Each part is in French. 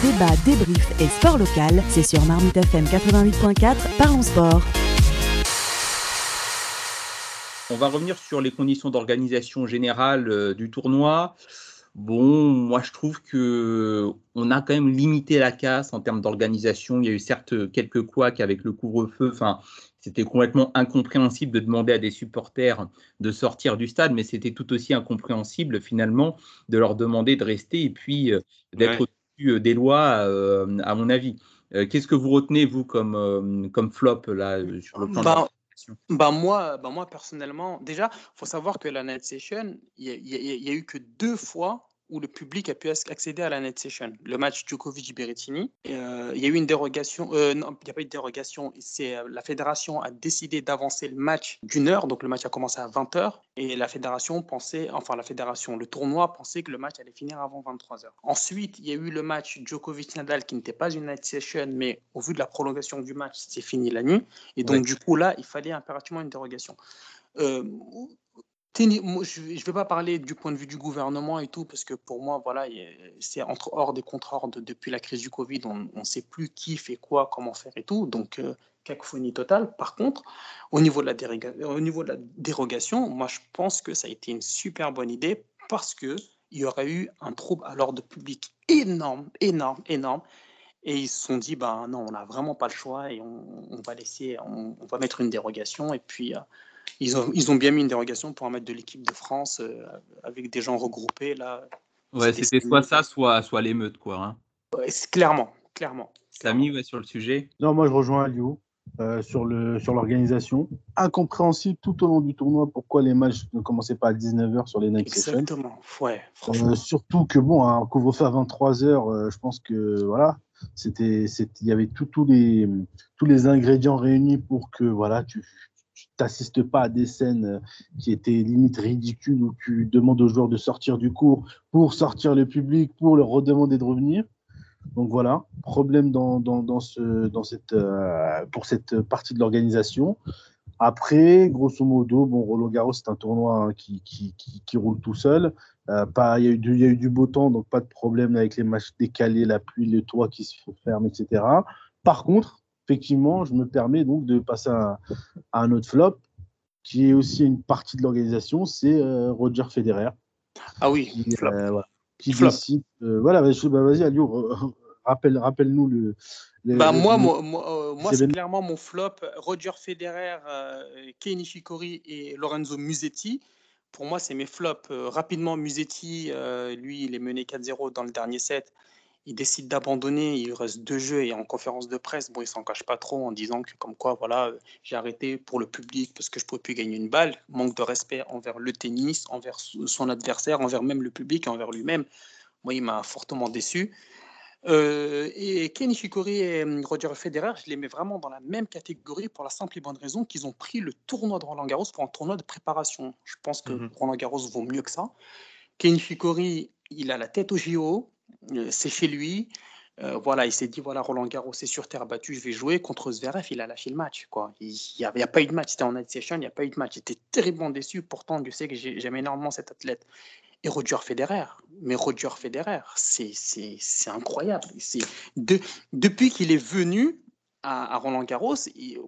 Débat, débrief et sport local, c'est sur Marmite FM 88.4, parlons sport. On va revenir sur les conditions d'organisation générale euh, du tournoi. Bon, moi je trouve que on a quand même limité la casse en termes d'organisation. Il y a eu certes quelques couacs avec le couvre-feu. Enfin, c'était complètement incompréhensible de demander à des supporters de sortir du stade, mais c'était tout aussi incompréhensible finalement de leur demander de rester et puis euh, d'être des lois, euh, à mon avis. Qu'est-ce que vous retenez, vous, comme, comme flop là, sur le plan bah, bah moi, bah moi, personnellement, déjà, il faut savoir que la Night Session, il n'y a, eu que deux fois où le public a pu accéder à la net session. Le match Djokovic-Berrettini, euh, il y a eu une dérogation, euh, non, il n'y a pas eu de dérogation, c'est euh, la fédération a décidé d'avancer le match d'une heure, donc le match a commencé à 20h, et la fédération pensait, enfin la fédération, le tournoi pensait que le match allait finir avant 23h. Ensuite, il y a eu le match Djokovic-Nadal qui n'était pas une night session, mais au vu de la prolongation du match, c'est fini la nuit, et donc du coup là, il fallait impérativement une dérogation. Euh, je ne vais pas parler du point de vue du gouvernement et tout, parce que pour moi, voilà, c'est entre hors des contre-ordres depuis la crise du Covid. On ne sait plus qui fait quoi, comment faire et tout. Donc, euh, cacophonie totale. Par contre, au niveau, de la dérogation, moi, je pense que ça a été une super bonne idée parce qu'il y aurait eu un trouble à l'ordre public énorme, énorme, énorme. Et ils se sont dit, bah non, on n'a vraiment pas le choix et on, va laisser, on, va mettre une dérogation. Et puis, euh, ils ont, ils ont bien mis une dérogation pour en mettre de l'équipe de France euh, avec des gens regroupés. Là, ouais, c'était soit ça, soit, soit l'émeute, quoi. Hein. Ouais, clairement, clairement. Samy, ouais, sur le sujet Non, moi je rejoins Aliou. Euh, sur l'organisation. Sur Incompréhensible tout au long du tournoi pourquoi les matchs ne commençaient pas à 19h sur les night Exactement, ouais, euh, surtout que, bon, un couvre-feu à 23h, je pense que, voilà, c'était, il y avait tous les, tous les ingrédients réunis pour que, voilà, tu, t'assistes pas à des scènes euh, qui étaient limite ridicules où tu demandes aux joueurs de sortir du cours pour sortir le public, pour leur redemander de revenir. Donc voilà, problème dans, dans, ce, dans cette, euh, pour cette partie de l'organisation. Après, grosso modo, bon, Roland Garros, c'est un tournoi hein, qui, qui, qui, roule tout seul. Euh, il, y a eu du, y a eu du beau temps, donc pas de problème avec les matchs décalés, la pluie, le toit qui se ferme, etc. Par contre, effectivement, je me permets donc de passer à, un autre flop, qui est aussi une partie de l'organisation, c'est euh, Roger Federer. Ah oui, qui, flop. Euh, qui décide. Euh, voilà, bah, bah, vas-y, Alio, rappelle, rappelle-nous le. bah, moi, moi, moi c'est clairement mon flop. Roger Federer, Kei Nishikori et Lorenzo Musetti. Pour moi, c'est mes flops. rapidement, Musetti, lui, il est mené 4-0 dans le dernier set il décide d'abandonner, il reste deux jeux et en conférence de presse, bon, il s'en cache pas trop en disant que comme quoi, voilà, j'ai arrêté pour le public parce que je pouvais plus gagner une balle, manque de respect envers le tennis, envers son adversaire, envers même le public, envers lui-même. Moi, il m'a fortement déçu. Euh, et Ken Ishikori et Roger Federer, je les mets vraiment dans la même catégorie pour la simple et bonne raison qu'ils ont pris le tournoi de Roland Garros pour un tournoi de préparation. Je pense que mhm. Roland Garros vaut mieux que ça. Ken Ishikori, il a la tête au JO, euh, c'est chez lui. Euh, voilà, il s'est dit voilà, Roland Garros, c'est sur terre battue, je vais jouer contre Zverev. Il a lâché le match. Quoi. Il n'y a, pas eu de match. C'était en night session, il n'y a pas eu de match. J'étais terriblement déçu. Pourtant, je sais que j'aime énormément cet athlète. Et Roger Federer, mais Roger Federer, c'est incroyable. De, depuis qu'il est venu à, Roland Garros, il,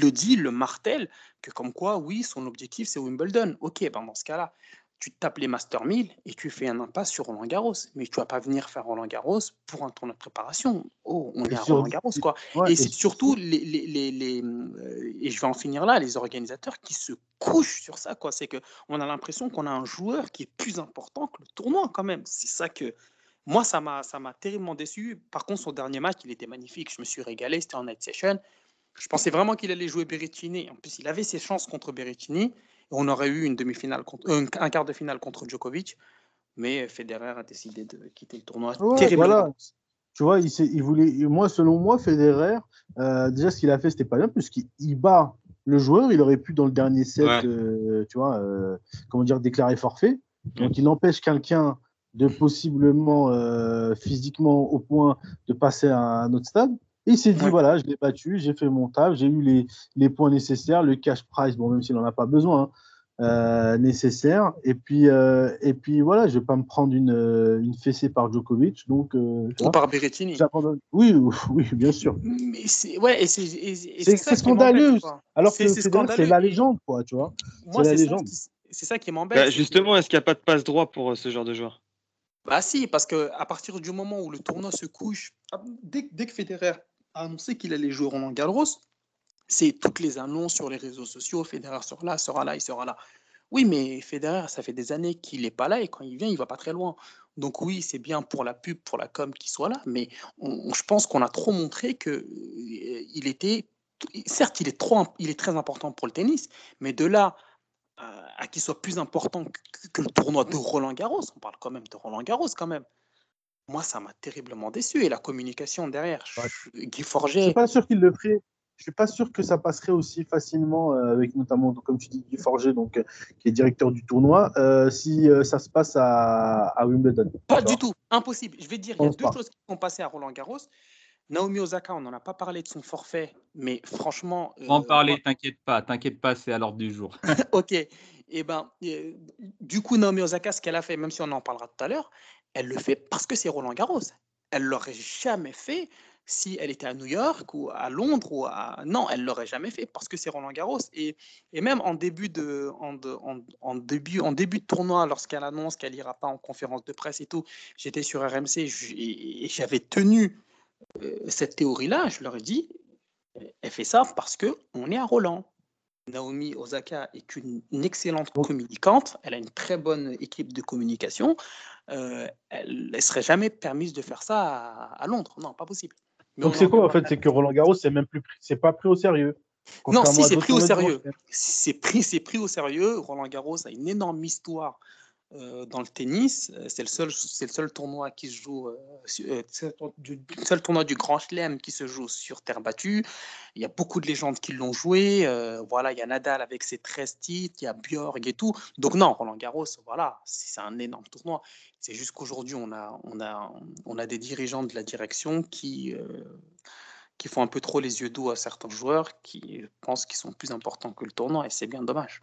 le dit, le martèle, que comme quoi, oui, son objectif, c'est Wimbledon. Ok, ben dans ce cas-là, tu tapes les Master 1000 et tu fais un impasse sur Roland Garros. Mais tu vas pas venir faire Roland Garros pour un tournoi de préparation. Oh, on est à Roland Garros, quoi. et, c'est surtout les, les, les, euh, et je vais en finir là, les organisateurs qui se couchent sur ça, quoi. C'est que on a l'impression qu'on a un joueur qui est plus important que le tournoi, quand même. C'est ça que moi, ça m'a, ça m'a terriblement déçu. Par contre, son dernier match, il était magnifique. Je me suis régalé. C'était en night session. Je pensais vraiment qu'il allait jouer Berrettini. En plus, il avait ses chances contre Berrettini on aurait eu une demi-finale, un, quart de finale contre Djokovic, mais Federer a décidé de quitter le tournoi. terriblement. Tu vois, il, il, voulait, moi, selon moi, Federer, euh, déjà ce qu'il a fait, c'était pas bien, puisqu'il bat le joueur, il aurait pu dans le dernier set, euh, tu vois, euh, comment dire, déclarer forfait. Donc il empêche quelqu'un de possiblement physiquement au point de passer à un autre stade il s'est dit, voilà, je l'ai battu, j'ai fait mon taf, j'ai eu les, les, points nécessaires, le cash price, bon, même s'il n'en a pas besoin, hein, euh, nécessaire. Et puis, euh, et puis voilà, je vais pas me prendre une, une fessée par Djokovic. Donc, Ou par Berrettini. Oui, oui, bien sûr. Mais c'est ouais, c'est scandaleux. Alors que c'est la légende, quoi, tu vois. Moi, c'est la légende. C'est ça qui m'embête. Bah, justement, est-ce qu'il n'y a pas de passe droit pour ce genre de joueur? Bah si, parce que à partir du moment où le tournoi se couche, dès, dès que Federer annoncé qu'il allait jouer Roland Garros, c'est toutes les annonces sur les réseaux sociaux. Federer sera là, sera là, il sera là. Oui, mais Federer, ça fait des années qu'il n'est pas là et quand il vient, il va pas très loin. Donc oui, c'est bien pour la pub, pour la com qu'il soit là, mais je pense qu'on a trop montré que euh, il était, certes, il est trop, il est très important pour le tennis, mais de là à, qu'il soit plus important que, le tournoi de Roland Garros, on parle quand même de Roland Garros quand même. Moi, ça m'a terriblement déçu et la communication derrière, Guy Forget. Je suis pas sûr qu'il le ferait je suis pas sûr que ça passerait aussi facilement euh, avec notamment, comme tu dis, Guy Forger, donc, euh, qui est directeur du tournoi, euh, si ça se passe à, à Wimbledon. Pas du tout, impossible. Je vais dire, il y a deux choses qui sont passées à Roland Garros. Naomi Osaka, on n'en a pas parlé de son forfait, mais franchement. En parler, t'inquiète pas, t'inquiète pas, c'est à l'ordre du jour. ok. Et eh ben, du coup, Naomi Osaka, ce qu'elle a fait, même si on en parlera tout à l'heure, elle le fait parce que c'est Roland Garros. Elle l'aurait jamais fait si elle était à New York ou à Londres ou à... Non, elle l'aurait jamais fait parce que c'est Roland Garros. Et, et, même en début de, en, début, en début de tournoi, lorsqu'elle annonce qu'elle ira pas en conférence de presse et tout, j'étais sur RMC et j'avais tenu euh, cette théorie-là. Je leur ai dit, elle fait ça parce que on est à Roland. Naomi Osaka est une, excellente communicante, elle a une très bonne équipe de communication. Euh, elle ne serait jamais permise de faire ça à, à Londres. Non, pas possible. Donc c'est quoi en fait C'est que Roland Garros, c'est même plus, c'est pas pris au sérieux. Non, si c'est pris au sérieux. C'est pris, c'est pris au sérieux. Roland Garros a une énorme histoire dans le tennis. Euh, c'est le seul, c'est le seul tournoi qui se joue, euh, seul tournoi du Grand Chelem qui se joue sur terre battue. Il y a beaucoup de légendes qui l'ont joué. voilà, il y a Nadal avec ses 13 titres, il y a Björk et tout. Donc non, Roland Garros, voilà, c'est un énorme tournoi. C'est juste qu'aujourd'hui, on a, on a, on a des dirigeants de la direction qui qui font un peu trop les yeux doux à certains joueurs qui pensent qu'ils sont plus importants que le tournoi et c'est bien dommage.